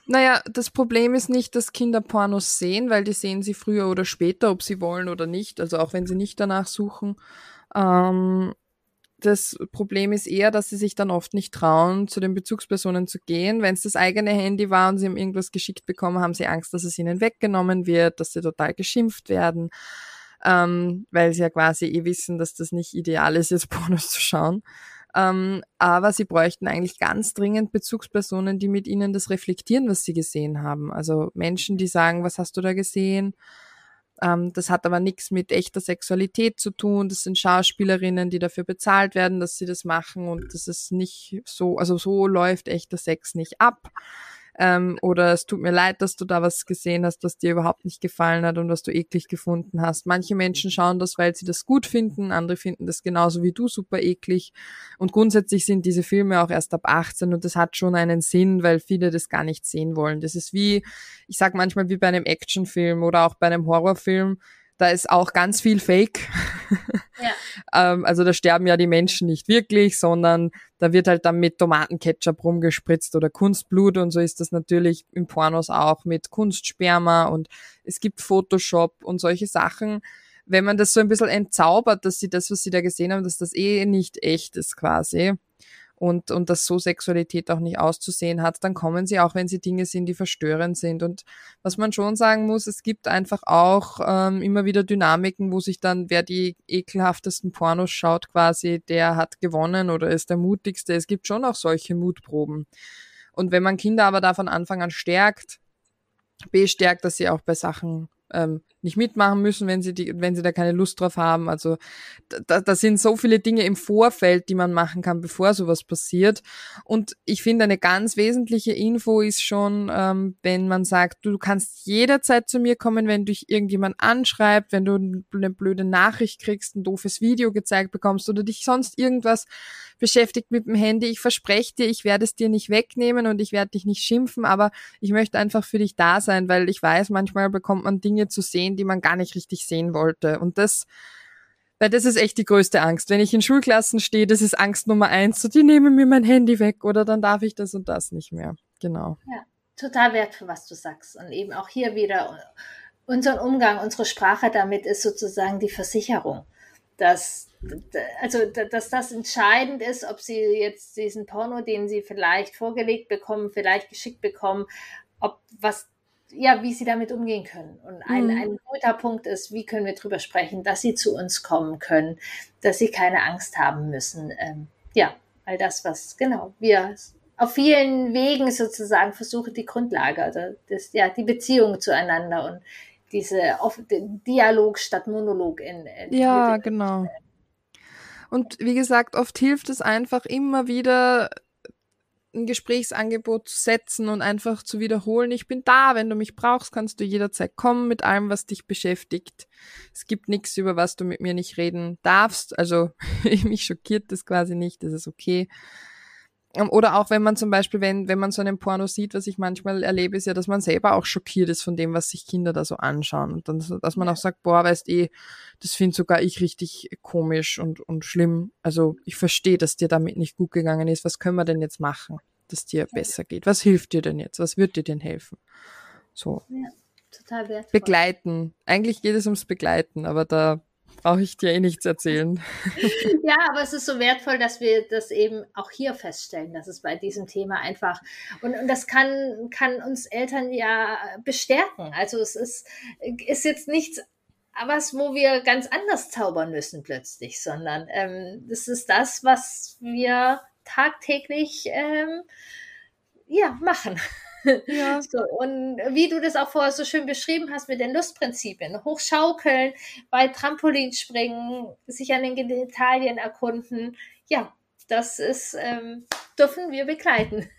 Naja, das Problem ist nicht, dass Kinder Pornos sehen, weil die sehen sie früher oder später, ob sie wollen oder nicht, also auch wenn sie nicht danach suchen. Ähm, das Problem ist eher, dass sie sich dann oft nicht trauen, zu den Bezugspersonen zu gehen. Wenn es das eigene Handy war und sie haben irgendwas geschickt bekommen, haben sie Angst, dass es ihnen weggenommen wird, dass sie total geschimpft werden, ähm, weil sie ja quasi eh wissen, dass das nicht ideal ist, jetzt Pornos zu schauen. Ähm, aber sie bräuchten eigentlich ganz dringend Bezugspersonen, die mit ihnen das reflektieren, was sie gesehen haben. Also Menschen, die sagen, was hast du da gesehen? Ähm, das hat aber nichts mit echter Sexualität zu tun. Das sind Schauspielerinnen, die dafür bezahlt werden, dass sie das machen und das ist nicht so, also so läuft echter Sex nicht ab ähm, oder es tut mir leid, dass du da was gesehen hast, was dir überhaupt nicht gefallen hat und was du eklig gefunden hast. Manche Menschen schauen das, weil sie das gut finden, andere finden das genauso wie du super eklig und grundsätzlich sind diese Filme auch erst ab 18 und das hat schon einen Sinn, weil viele das gar nicht sehen wollen. Das ist wie, ich sag manchmal wie bei einem Actionfilm oder auch bei einem Horrorfilm, da ist auch ganz viel Fake. Ja. ähm, also da sterben ja die Menschen nicht wirklich, sondern da wird halt dann mit Tomatenketchup rumgespritzt oder Kunstblut und so ist das natürlich im Pornos auch mit Kunstsperma und es gibt Photoshop und solche Sachen. Wenn man das so ein bisschen entzaubert, dass sie das, was sie da gesehen haben, dass das eh nicht echt ist quasi. Und, und dass so Sexualität auch nicht auszusehen hat, dann kommen sie auch, wenn sie Dinge sind, die verstörend sind. Und was man schon sagen muss, es gibt einfach auch ähm, immer wieder Dynamiken, wo sich dann, wer die ekelhaftesten Pornos schaut, quasi, der hat gewonnen oder ist der mutigste. Es gibt schon auch solche Mutproben. Und wenn man Kinder aber da von Anfang an stärkt, bestärkt, dass sie auch bei Sachen ähm, nicht mitmachen müssen, wenn sie die, wenn sie da keine Lust drauf haben. Also da, da sind so viele Dinge im Vorfeld, die man machen kann, bevor sowas passiert. Und ich finde, eine ganz wesentliche Info ist schon, ähm, wenn man sagt, du kannst jederzeit zu mir kommen, wenn dich irgendjemand anschreibt, wenn du eine blöde Nachricht kriegst, ein doofes Video gezeigt bekommst oder dich sonst irgendwas beschäftigt mit dem Handy. Ich verspreche dir, ich werde es dir nicht wegnehmen und ich werde dich nicht schimpfen, aber ich möchte einfach für dich da sein, weil ich weiß, manchmal bekommt man Dinge zu sehen, die man gar nicht richtig sehen wollte. Und das, weil das ist echt die größte Angst. Wenn ich in Schulklassen stehe, das ist Angst Nummer eins. So, die nehmen mir mein Handy weg oder dann darf ich das und das nicht mehr. Genau. Ja, total wertvoll, was du sagst. Und eben auch hier wieder unseren Umgang, unsere Sprache damit ist sozusagen die Versicherung, dass also dass das entscheidend ist, ob sie jetzt diesen Porno, den sie vielleicht vorgelegt bekommen, vielleicht geschickt bekommen, ob was ja, wie sie damit umgehen können. Und ein, mhm. ein guter Punkt ist, wie können wir darüber sprechen, dass sie zu uns kommen können, dass sie keine Angst haben müssen. Ähm, ja, all das, was genau wir auf vielen Wegen sozusagen versuchen, die Grundlage, also das, ja, die Beziehung zueinander und diese Dialog statt Monolog in, in ja, genau. Und wie gesagt, oft hilft es einfach immer wieder ein Gesprächsangebot zu setzen und einfach zu wiederholen, ich bin da, wenn du mich brauchst, kannst du jederzeit kommen mit allem, was dich beschäftigt. Es gibt nichts, über was du mit mir nicht reden darfst. Also mich schockiert das quasi nicht, das ist okay. Ähm, oder auch wenn man zum Beispiel, wenn, wenn man so einen Porno sieht, was ich manchmal erlebe, ist ja, dass man selber auch schockiert ist von dem, was sich Kinder da so anschauen. Und dann, dass man auch sagt, boah, weißt eh, das finde sogar ich richtig komisch und, und schlimm. Also ich verstehe, dass dir damit nicht gut gegangen ist. Was können wir denn jetzt machen, dass dir besser geht? Was hilft dir denn jetzt? Was wird dir denn helfen? So. Ja, total wertvoll. Begleiten. Eigentlich geht es ums Begleiten, aber da brauche ich dir eh nichts erzählen. Ja, aber es ist so wertvoll, dass wir das eben auch hier feststellen, dass es bei diesem Thema einfach und, und das kann, kann uns Eltern ja bestärken. Also es ist, ist jetzt nichts was, wo wir ganz anders zaubern müssen plötzlich, sondern ähm, ist das, was wir tagtäglich ähm, ja, machen. Ja. So, und wie du das auch vorher so schön beschrieben hast mit den Lustprinzipien, hochschaukeln, bei Trampolin springen, sich an den Genitalien erkunden, ja, das ist, ähm, dürfen wir begleiten.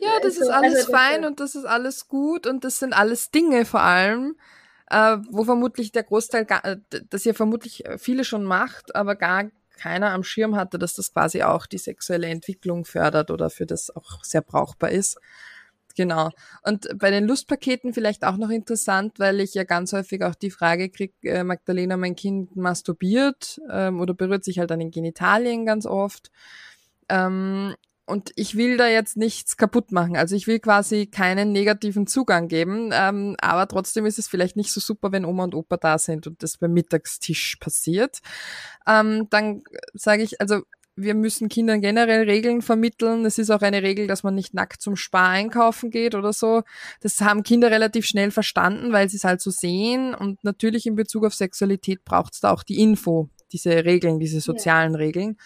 Ja, das ist alles also, fein und das ist alles gut und das sind alles Dinge vor allem, äh, wo vermutlich der Großteil, gar, äh, das ihr vermutlich viele schon macht, aber gar keiner am Schirm hatte, dass das quasi auch die sexuelle Entwicklung fördert oder für das auch sehr brauchbar ist. Genau. Und bei den Lustpaketen vielleicht auch noch interessant, weil ich ja ganz häufig auch die Frage kriege, äh, Magdalena, mein Kind masturbiert ähm, oder berührt sich halt an den Genitalien ganz oft. Ähm, und ich will da jetzt nichts kaputt machen. Also ich will quasi keinen negativen Zugang geben, ähm, aber trotzdem ist es vielleicht nicht so super, wenn Oma und Opa da sind und das beim Mittagstisch passiert. Ähm, dann sage ich, also wir müssen Kindern generell Regeln vermitteln. Es ist auch eine Regel, dass man nicht nackt zum Spar einkaufen geht oder so. Das haben Kinder relativ schnell verstanden, weil sie es halt so sehen. Und natürlich in Bezug auf Sexualität braucht es da auch die Info, diese Regeln, diese sozialen ja. Regeln.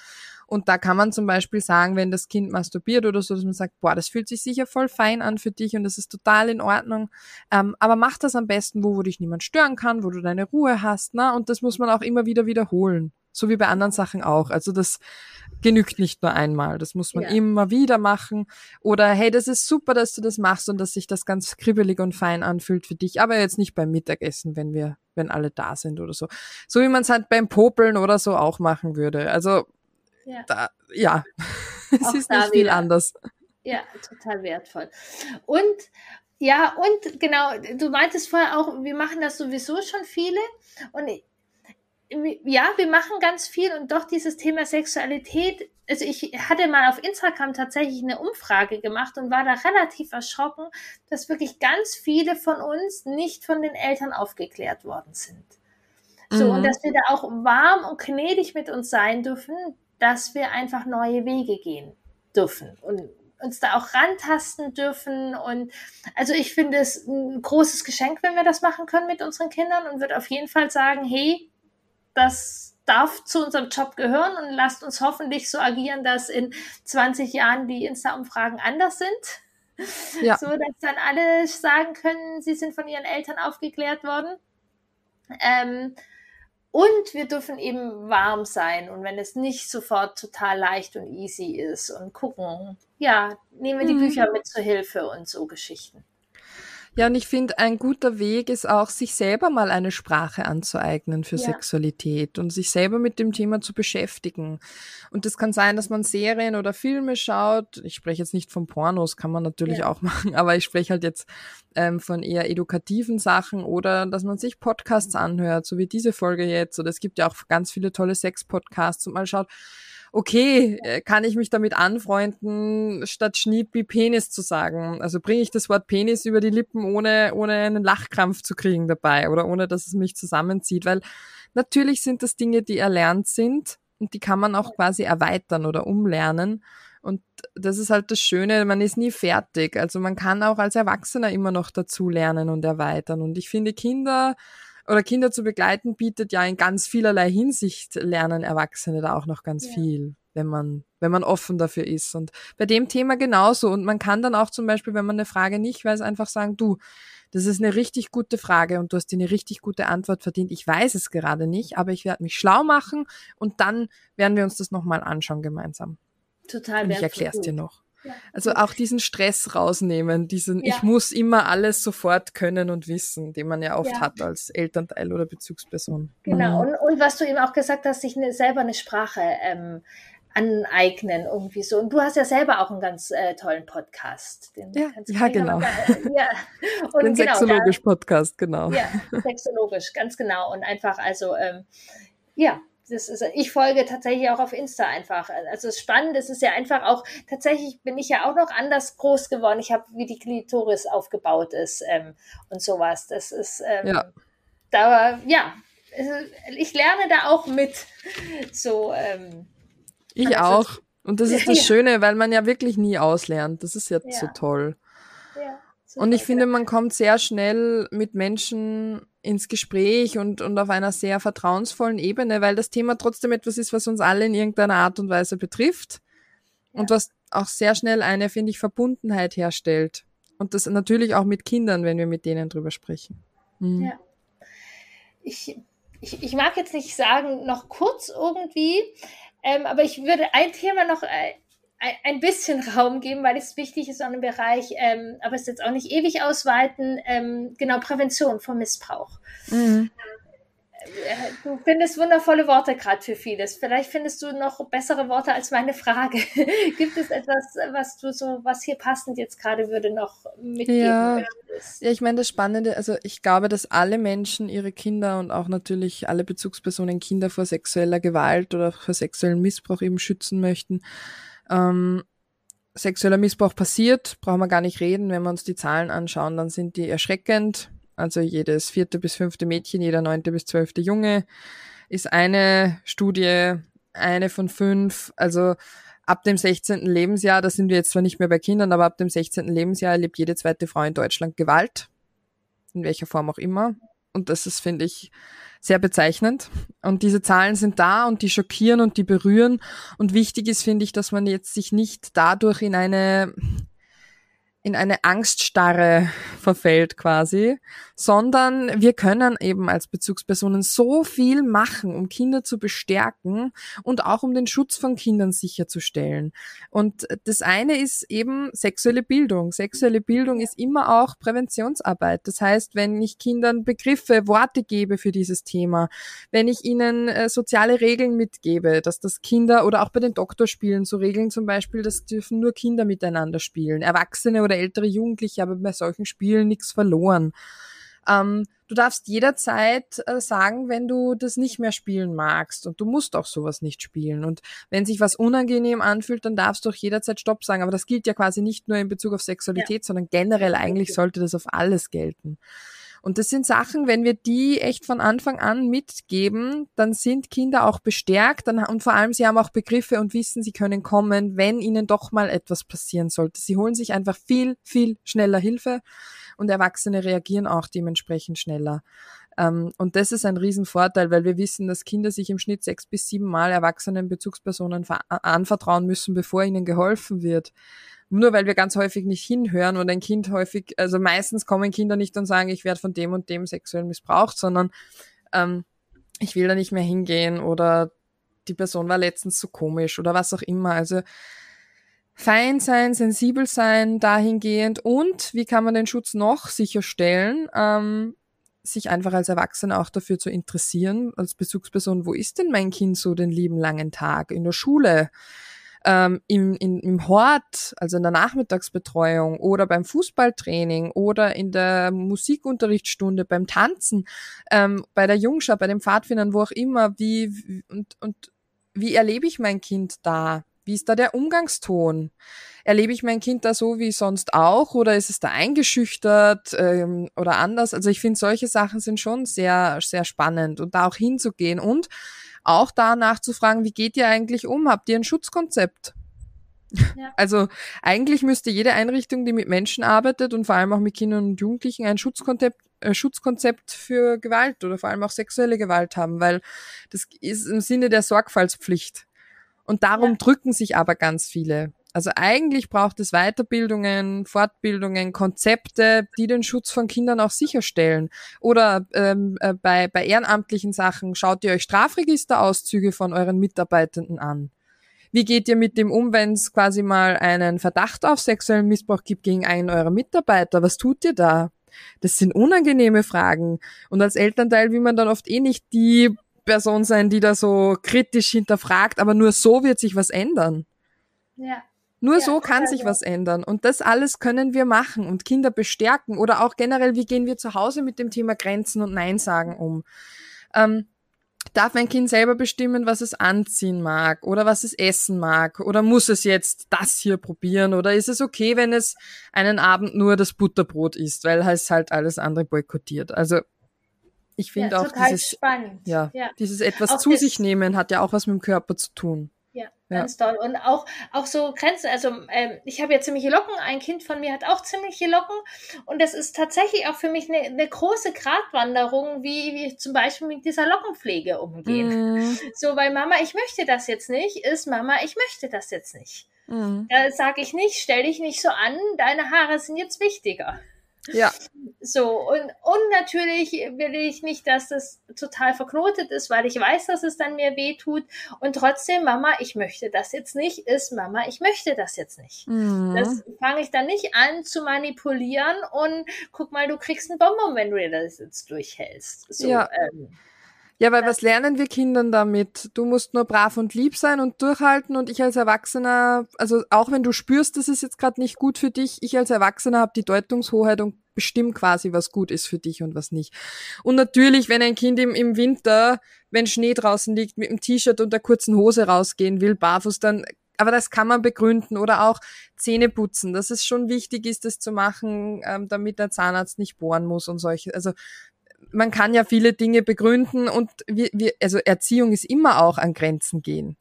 Und da kann man zum Beispiel sagen, wenn das Kind masturbiert oder so, dass man sagt, boah, das fühlt sich sicher voll fein an für dich und das ist total in Ordnung. Ähm, aber mach das am besten, wo, wo dich niemand stören kann, wo du deine Ruhe hast. Ne? Und das muss man auch immer wieder wiederholen. So wie bei anderen Sachen auch. Also das genügt nicht nur einmal. Das muss man ja. immer wieder machen. Oder hey, das ist super, dass du das machst und dass sich das ganz kribbelig und fein anfühlt für dich. Aber jetzt nicht beim Mittagessen, wenn wir, wenn alle da sind oder so. So wie man es halt beim Popeln oder so auch machen würde. Also ja, da, ja. es ist nicht viel anders. Ja, total wertvoll. Und ja, und genau, du meintest vorher auch, wir machen das sowieso schon viele. Und ja, wir machen ganz viel und doch dieses Thema Sexualität. Also ich hatte mal auf Instagram tatsächlich eine Umfrage gemacht und war da relativ erschrocken, dass wirklich ganz viele von uns nicht von den Eltern aufgeklärt worden sind. So, mhm. und dass wir da auch warm und gnädig mit uns sein dürfen, dass wir einfach neue Wege gehen. dürfen und uns da auch rantasten dürfen. Und also ich finde es ein großes Geschenk, wenn wir das machen können mit unseren Kindern und würde auf jeden Fall sagen, hey, das darf zu unserem Job gehören und lasst uns hoffentlich so agieren, dass in 20 Jahren die Insta-Umfragen anders sind. Ja. So, dass dann alle sagen können, sie sind von ihren Eltern aufgeklärt worden. Ähm, und wir dürfen eben warm sein und wenn es nicht sofort total leicht und easy ist und gucken, ja, nehmen wir die mhm. Bücher mit zur Hilfe und so Geschichten. Ja, und ich finde, ein guter Weg ist auch, sich selber mal eine Sprache anzueignen für ja. Sexualität und sich selber mit dem Thema zu beschäftigen. Und das kann sein, dass man Serien oder Filme schaut. Ich spreche jetzt nicht von Pornos, kann man natürlich ja. auch machen, aber ich spreche halt jetzt ähm, von eher edukativen Sachen oder dass man sich Podcasts anhört, so wie diese Folge jetzt. Oder es gibt ja auch ganz viele tolle Sex-Podcasts und mal schaut, okay, äh, kann ich mich damit anfreunden, statt Schniepi Penis zu sagen? Also bringe ich das Wort Penis über die Lippen, ohne, ohne einen Lachkrampf zu kriegen dabei oder ohne, dass es mich zusammenzieht? Weil natürlich sind das Dinge, die erlernt sind und die kann man auch quasi erweitern oder umlernen. Und das ist halt das Schöne, man ist nie fertig. Also man kann auch als Erwachsener immer noch dazu lernen und erweitern. Und ich finde, Kinder oder Kinder zu begleiten bietet ja in ganz vielerlei Hinsicht lernen Erwachsene da auch noch ganz ja. viel, wenn man, wenn man offen dafür ist. Und bei dem Thema genauso. Und man kann dann auch zum Beispiel, wenn man eine Frage nicht weiß, einfach sagen, du, das ist eine richtig gute Frage und du hast dir eine richtig gute Antwort verdient. Ich weiß es gerade nicht, aber ich werde mich schlau machen und dann werden wir uns das nochmal anschauen gemeinsam. Total. Und ich erkläre es dir noch. Also auch diesen Stress rausnehmen, diesen ja. ich muss immer alles sofort können und wissen, den man ja oft ja. hat als Elternteil oder Bezugsperson. Genau, mhm. und, und was du eben auch gesagt hast, sich eine, selber eine Sprache ähm, aneignen irgendwie so. Und du hast ja selber auch einen ganz äh, tollen Podcast. Den ja, ja genau. ja. Und Den genau, Sexologisch-Podcast, genau. Ja, Sexologisch, ganz genau. Und einfach also, ähm, ja, das ist, ich folge tatsächlich auch auf Insta einfach. Also es ist spannend, es ist ja einfach auch, tatsächlich bin ich ja auch noch anders groß geworden. Ich habe, wie die Klitoris aufgebaut ist ähm, und sowas. Das ist, ähm, ja. da, ja, ich lerne da auch mit. So, ähm, ich also, auch. Und das ist das Schöne, weil man ja wirklich nie auslernt. Das ist ja, ja. so toll. Ja, und ich finde, man kommt sehr schnell mit Menschen ins Gespräch und, und auf einer sehr vertrauensvollen Ebene, weil das Thema trotzdem etwas ist, was uns alle in irgendeiner Art und Weise betrifft ja. und was auch sehr schnell eine, finde ich, Verbundenheit herstellt. Und das natürlich auch mit Kindern, wenn wir mit denen drüber sprechen. Mhm. Ja. Ich, ich, ich mag jetzt nicht sagen, noch kurz irgendwie, ähm, aber ich würde ein Thema noch äh, ein bisschen Raum geben, weil es wichtig ist an dem Bereich, ähm, aber es jetzt auch nicht ewig ausweiten, ähm, genau, Prävention von Missbrauch. Mhm. Äh, du findest wundervolle Worte gerade für vieles. Vielleicht findest du noch bessere Worte als meine Frage. Gibt es etwas, was du so, was hier passend jetzt gerade würde, noch mitgeben ja. Würdest? Ja, ich meine, das Spannende, also ich glaube, dass alle Menschen ihre Kinder und auch natürlich alle Bezugspersonen Kinder vor sexueller Gewalt oder vor sexuellem Missbrauch eben schützen möchten. Ähm, sexueller Missbrauch passiert, brauchen wir gar nicht reden. Wenn wir uns die Zahlen anschauen, dann sind die erschreckend. Also jedes vierte bis fünfte Mädchen, jeder neunte bis zwölfte Junge ist eine Studie, eine von fünf. Also ab dem 16. Lebensjahr, da sind wir jetzt zwar nicht mehr bei Kindern, aber ab dem 16. Lebensjahr erlebt jede zweite Frau in Deutschland Gewalt. In welcher Form auch immer. Und das ist, finde ich, sehr bezeichnend. Und diese Zahlen sind da und die schockieren und die berühren. Und wichtig ist, finde ich, dass man jetzt sich nicht dadurch in eine in eine Angststarre verfällt quasi, sondern wir können eben als Bezugspersonen so viel machen, um Kinder zu bestärken und auch um den Schutz von Kindern sicherzustellen. Und das eine ist eben sexuelle Bildung. Sexuelle Bildung ist immer auch Präventionsarbeit. Das heißt, wenn ich Kindern Begriffe, Worte gebe für dieses Thema, wenn ich ihnen äh, soziale Regeln mitgebe, dass das Kinder oder auch bei den Doktorspielen so Regeln zum Beispiel, das dürfen nur Kinder miteinander spielen. Erwachsene oder ältere Jugendliche haben bei solchen Spielen nichts verloren. Ähm, du darfst jederzeit äh, sagen, wenn du das nicht mehr spielen magst und du musst auch sowas nicht spielen. Und wenn sich was unangenehm anfühlt, dann darfst du auch jederzeit Stopp sagen. Aber das gilt ja quasi nicht nur in Bezug auf Sexualität, ja. sondern generell eigentlich sollte das auf alles gelten. Und das sind Sachen, wenn wir die echt von Anfang an mitgeben, dann sind Kinder auch bestärkt dann, und vor allem sie haben auch Begriffe und wissen, sie können kommen, wenn ihnen doch mal etwas passieren sollte. Sie holen sich einfach viel, viel schneller Hilfe und Erwachsene reagieren auch dementsprechend schneller. Ähm, und das ist ein Riesenvorteil, weil wir wissen, dass Kinder sich im Schnitt sechs bis sieben Mal erwachsenen Bezugspersonen anvertrauen müssen, bevor ihnen geholfen wird nur weil wir ganz häufig nicht hinhören und ein Kind häufig, also meistens kommen Kinder nicht und sagen, ich werde von dem und dem sexuell missbraucht, sondern ähm, ich will da nicht mehr hingehen oder die Person war letztens so komisch oder was auch immer. Also fein sein, sensibel sein dahingehend und wie kann man den Schutz noch sicherstellen? Ähm, sich einfach als Erwachsener auch dafür zu interessieren, als Bezugsperson, wo ist denn mein Kind so den lieben langen Tag? In der Schule? ähm, im, in, im Hort, also in der Nachmittagsbetreuung oder beim Fußballtraining oder in der Musikunterrichtsstunde, beim Tanzen, ähm, bei der Jungschau, bei den Pfadfindern, wo auch immer, wie und, und wie erlebe ich mein Kind da? Wie ist da der Umgangston? Erlebe ich mein Kind da so wie sonst auch oder ist es da eingeschüchtert ähm, oder anders? Also ich finde, solche Sachen sind schon sehr, sehr spannend und da auch hinzugehen und auch da nachzufragen, wie geht ihr eigentlich um? Habt ihr ein Schutzkonzept? Ja. Also eigentlich müsste jede Einrichtung, die mit Menschen arbeitet und vor allem auch mit Kindern und Jugendlichen ein Schutzkonzept, äh, Schutzkonzept für Gewalt oder vor allem auch sexuelle Gewalt haben, weil das ist im Sinne der Sorgfaltspflicht. Und darum ja. drücken sich aber ganz viele. Also eigentlich braucht es Weiterbildungen, Fortbildungen, Konzepte, die den Schutz von Kindern auch sicherstellen. Oder ähm, äh, bei, bei ehrenamtlichen Sachen schaut ihr euch Strafregisterauszüge von euren Mitarbeitenden an. Wie geht ihr mit dem um, wenn es quasi mal einen Verdacht auf sexuellen Missbrauch gibt gegen einen eurer Mitarbeiter? Was tut ihr da? Das sind unangenehme Fragen. Und als Elternteil will man dann oft eh nicht die Person sein, die da so kritisch hinterfragt, aber nur so wird sich was ändern. Ja. Nur ja, so kann sich was ändern. Und das alles können wir machen und Kinder bestärken oder auch generell, wie gehen wir zu Hause mit dem Thema Grenzen und Nein sagen um. Ähm, darf mein Kind selber bestimmen, was es anziehen mag oder was es essen mag? Oder muss es jetzt das hier probieren? Oder ist es okay, wenn es einen Abend nur das Butterbrot isst, weil es halt alles andere boykottiert? Also ich finde ja, auch dieses, ja, ja, dieses etwas auch zu sich nehmen hat ja auch was mit dem Körper zu tun. Ja, ganz toll. Und auch, auch so Grenzen. Also ähm, ich habe ja ziemliche Locken. Ein Kind von mir hat auch ziemliche Locken. Und das ist tatsächlich auch für mich eine, eine große Gratwanderung, wie, wie zum Beispiel mit dieser Lockenpflege umgehen. Mm. So, weil Mama, ich möchte das jetzt nicht, ist Mama, ich möchte das jetzt nicht. Mm. Da sage ich nicht, stell dich nicht so an, deine Haare sind jetzt wichtiger. Ja. So, und, und natürlich will ich nicht, dass das total verknotet ist, weil ich weiß, dass es dann mir weh tut. Und trotzdem, Mama, ich möchte das jetzt nicht, ist Mama, ich möchte das jetzt nicht. Mhm. Das fange ich dann nicht an zu manipulieren und guck mal, du kriegst einen Bonbon, wenn du dir das jetzt durchhältst. So, ja. Ähm, ja, weil was lernen wir Kindern damit? Du musst nur brav und lieb sein und durchhalten und ich als Erwachsener, also auch wenn du spürst, das ist jetzt gerade nicht gut für dich, ich als Erwachsener habe die Deutungshoheit und bestimme quasi, was gut ist für dich und was nicht. Und natürlich, wenn ein Kind im, im Winter, wenn Schnee draußen liegt, mit dem T-Shirt und der kurzen Hose rausgehen will, barfuß, dann aber das kann man begründen oder auch Zähne putzen, dass es schon wichtig ist, das zu machen, ähm, damit der Zahnarzt nicht bohren muss und solche. Also man kann ja viele Dinge begründen und wir, wir, also Erziehung ist immer auch an Grenzen gehen.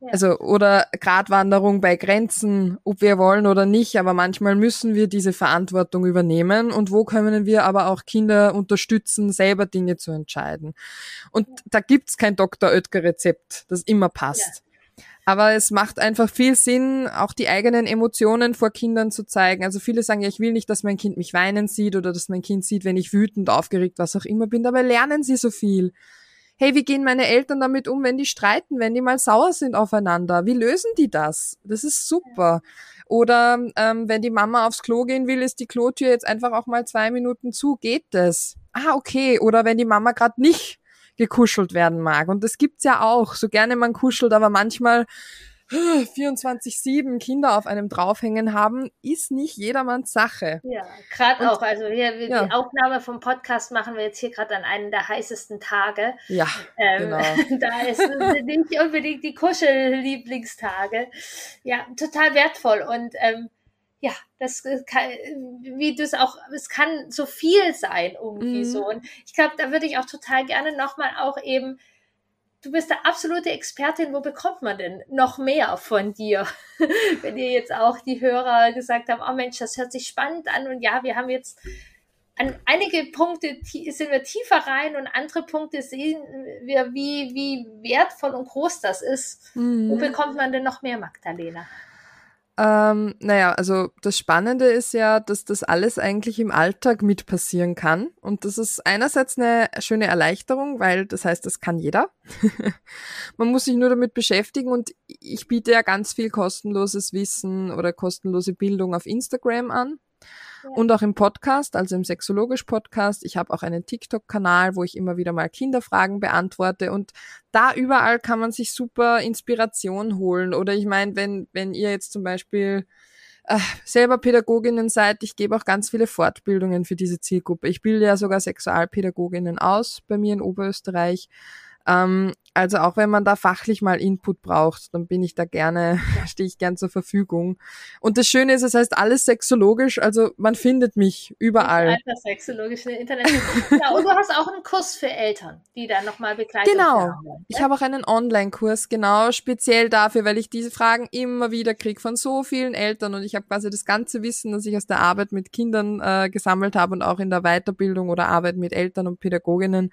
Ja. Also oder Gratwanderung bei Grenzen, ob wir wollen oder nicht, aber manchmal müssen wir diese Verantwortung übernehmen und wo können wir aber auch Kinder unterstützen, selber Dinge zu entscheiden. Und ja. da gibt's kein Dr. Oetker Rezept, das immer passt. Aber es macht einfach viel Sinn, auch die eigenen Emotionen vor Kindern zu zeigen. Also viele sagen ja, ich will nicht, dass mein Kind mich weinen sieht oder dass mein Kind sieht, wenn ich wütend, aufgeregt, was auch immer bin. Dabei lernen sie so viel. Hey, wie gehen meine Eltern damit um, wenn die streiten, wenn die mal sauer sind aufeinander? Wie lösen die das? Das ist super. Oder ähm, wenn die Mama aufs Klo gehen will, ist die Klotür jetzt einfach auch mal zwei Minuten zu. Geht das? Ah, okay. Oder wenn die Mama gerade nicht gekuschelt werden mag. Und das gibt's ja auch, so gerne man kuschelt, aber manchmal 24-7 Kinder auf einem draufhängen haben, ist nicht jedermanns Sache. Ja, gerade auch. Also wir, wir ja. die Aufnahme vom Podcast machen wir jetzt hier gerade an einem der heißesten Tage. Ja, ähm, genau. da ist nicht unbedingt die Kuschel-Lieblingstage. Ja, total wertvoll. Und ähm, ja, das kann, wie du es auch, es kann so viel sein irgendwie mhm. so. Und ich glaube, da würde ich auch total gerne nochmal auch eben, du bist der absolute Expertin, wo bekommt man denn noch mehr von dir? Wenn ihr jetzt auch die Hörer gesagt haben, oh Mensch, das hört sich spannend an und ja, wir haben jetzt an einige Punkte sind wir tiefer rein und andere Punkte sehen wir, wie, wie wertvoll und groß das ist. Mhm. Wo bekommt man denn noch mehr, Magdalena? Ähm, naja, also das Spannende ist ja, dass das alles eigentlich im Alltag mit passieren kann. Und das ist einerseits eine schöne Erleichterung, weil das heißt, das kann jeder. Man muss sich nur damit beschäftigen und ich biete ja ganz viel kostenloses Wissen oder kostenlose Bildung auf Instagram an. Und auch im Podcast, also im Sexologisch-Podcast. Ich habe auch einen TikTok-Kanal, wo ich immer wieder mal Kinderfragen beantworte. Und da überall kann man sich super Inspiration holen. Oder ich meine, wenn, wenn ihr jetzt zum Beispiel äh, selber Pädagoginnen seid, ich gebe auch ganz viele Fortbildungen für diese Zielgruppe. Ich bilde ja sogar Sexualpädagoginnen aus bei mir in Oberösterreich. Ähm, also auch wenn man da fachlich mal Input braucht, dann bin ich da gerne, stehe ich gern zur Verfügung. Und das Schöne ist, es heißt alles sexologisch, also man findet mich überall. Alter sexologische Internet. ja, und du hast auch einen Kurs für Eltern, die dann nochmal begleiten. Genau. Haben, ne? Ich habe auch einen Online-Kurs, genau, speziell dafür, weil ich diese Fragen immer wieder kriege von so vielen Eltern und ich habe quasi das ganze Wissen, das ich aus der Arbeit mit Kindern äh, gesammelt habe und auch in der Weiterbildung oder Arbeit mit Eltern und Pädagoginnen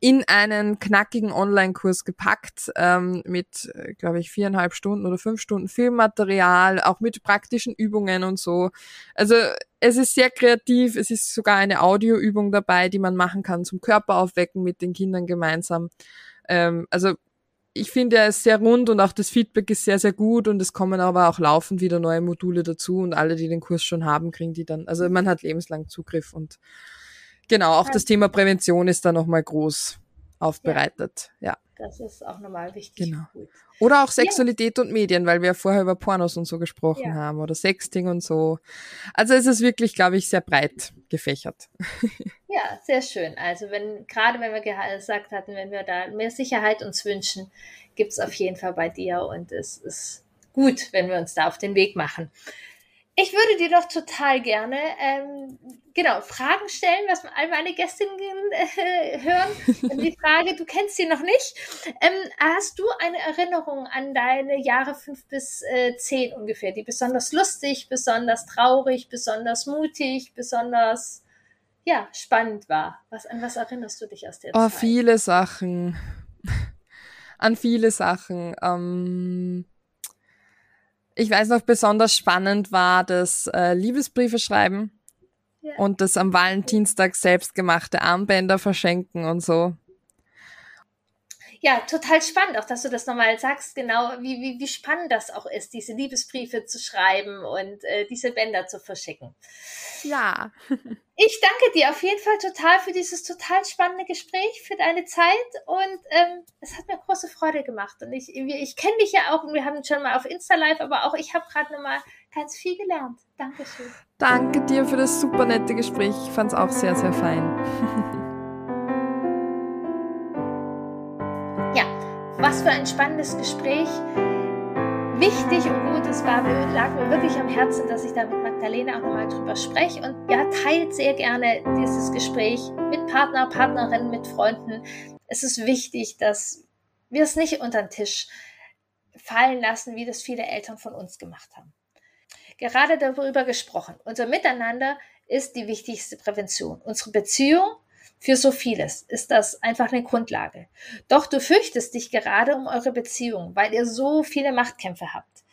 in einen knackigen Online-Kurs gepackt ähm, mit, äh, glaube ich, viereinhalb Stunden oder fünf Stunden Filmmaterial, auch mit praktischen Übungen und so. Also es ist sehr kreativ. Es ist sogar eine Audioübung dabei, die man machen kann zum Körper aufwecken mit den Kindern gemeinsam. Ähm, also ich finde, er ist sehr rund und auch das Feedback ist sehr, sehr gut und es kommen aber auch laufend wieder neue Module dazu und alle, die den Kurs schon haben, kriegen die dann, also man hat lebenslang Zugriff und Genau, auch das Thema Prävention ist da nochmal groß aufbereitet. Ja. ja. Das ist auch nochmal wichtig. Genau. Oder auch Sexualität ja. und Medien, weil wir vorher über Pornos und so gesprochen ja. haben oder Sexting und so. Also es ist wirklich, glaube ich, sehr breit gefächert. Ja, sehr schön. Also wenn, gerade wenn wir gesagt hatten, wenn wir da mehr Sicherheit uns wünschen, gibt es auf jeden Fall bei dir und es ist gut, wenn wir uns da auf den Weg machen. Ich würde dir doch total gerne ähm, genau Fragen stellen, was all meine Gästinnen äh, hören. Die Frage, du kennst sie noch nicht. Ähm, hast du eine Erinnerung an deine Jahre fünf bis äh, zehn ungefähr, die besonders lustig, besonders traurig, besonders mutig, besonders ja spannend war? Was an was erinnerst du dich aus der oh, Zeit? Oh, viele Sachen. an viele Sachen. Ähm ich weiß noch, besonders spannend war das äh, Liebesbriefe schreiben ja. und das am Valentinstag selbstgemachte Armbänder verschenken und so ja, total spannend, auch dass du das nochmal sagst, genau, wie, wie, wie spannend das auch ist, diese Liebesbriefe zu schreiben und äh, diese Bänder zu verschicken. Ja. ich danke dir auf jeden Fall total für dieses total spannende Gespräch, für deine Zeit und ähm, es hat mir große Freude gemacht. Und ich, ich kenne dich ja auch und wir haben schon mal auf Insta Live, aber auch ich habe gerade nochmal ganz viel gelernt. Dankeschön. Danke dir für das super nette Gespräch. Ich fand es auch sehr, sehr fein. Was für ein spannendes Gespräch. Wichtig und gut, es war, lag mir wirklich am Herzen, dass ich da mit Magdalena auch nochmal drüber spreche. Und ja, teilt sehr gerne dieses Gespräch mit Partner, Partnerinnen, mit Freunden. Es ist wichtig, dass wir es nicht unter den Tisch fallen lassen, wie das viele Eltern von uns gemacht haben. Gerade darüber gesprochen. Unser Miteinander ist die wichtigste Prävention. Unsere Beziehung für so vieles ist das einfach eine Grundlage. Doch du fürchtest dich gerade um eure Beziehung, weil ihr so viele Machtkämpfe habt.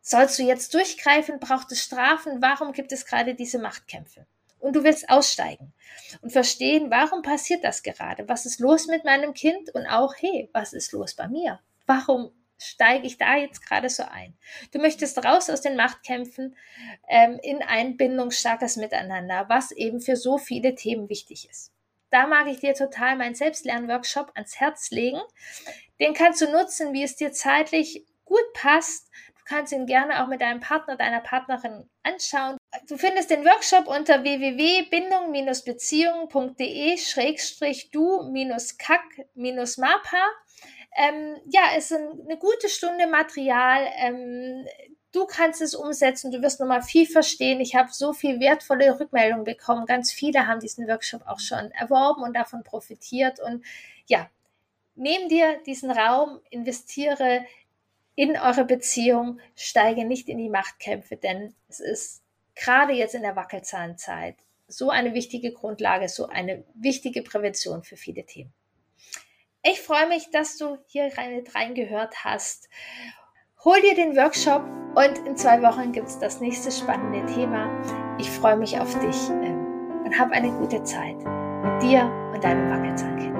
Sollst du jetzt durchgreifen, braucht es Strafen, warum gibt es gerade diese Machtkämpfe? Und du willst aussteigen und verstehen, warum passiert das gerade? Was ist los mit meinem Kind? Und auch, hey, was ist los bei mir? Warum steige ich da jetzt gerade so ein? Du möchtest raus aus den Machtkämpfen ähm, in ein bindungsstarkes Miteinander, was eben für so viele Themen wichtig ist da mag ich dir total meinen Selbstlernworkshop ans Herz legen. Den kannst du nutzen, wie es dir zeitlich gut passt. Du kannst ihn gerne auch mit deinem Partner, deiner Partnerin anschauen. Du findest den Workshop unter www.bindung-beziehung.de-du-kack-mapa. Ähm, ja, es ist eine gute Stunde Material, ähm, du kannst es umsetzen, du wirst nochmal viel verstehen. Ich habe so viel wertvolle Rückmeldungen bekommen. Ganz viele haben diesen Workshop auch schon erworben und davon profitiert. Und ja, nehm dir diesen Raum, investiere in eure Beziehung, steige nicht in die Machtkämpfe, denn es ist gerade jetzt in der Wackelzahnzeit so eine wichtige Grundlage, so eine wichtige Prävention für viele Themen. Ich freue mich, dass du hier rein, reingehört hast. Hol dir den Workshop und in zwei Wochen gibt es das nächste spannende Thema. Ich freue mich auf dich ähm, und hab eine gute Zeit mit dir und deinem Wackelzahnkind.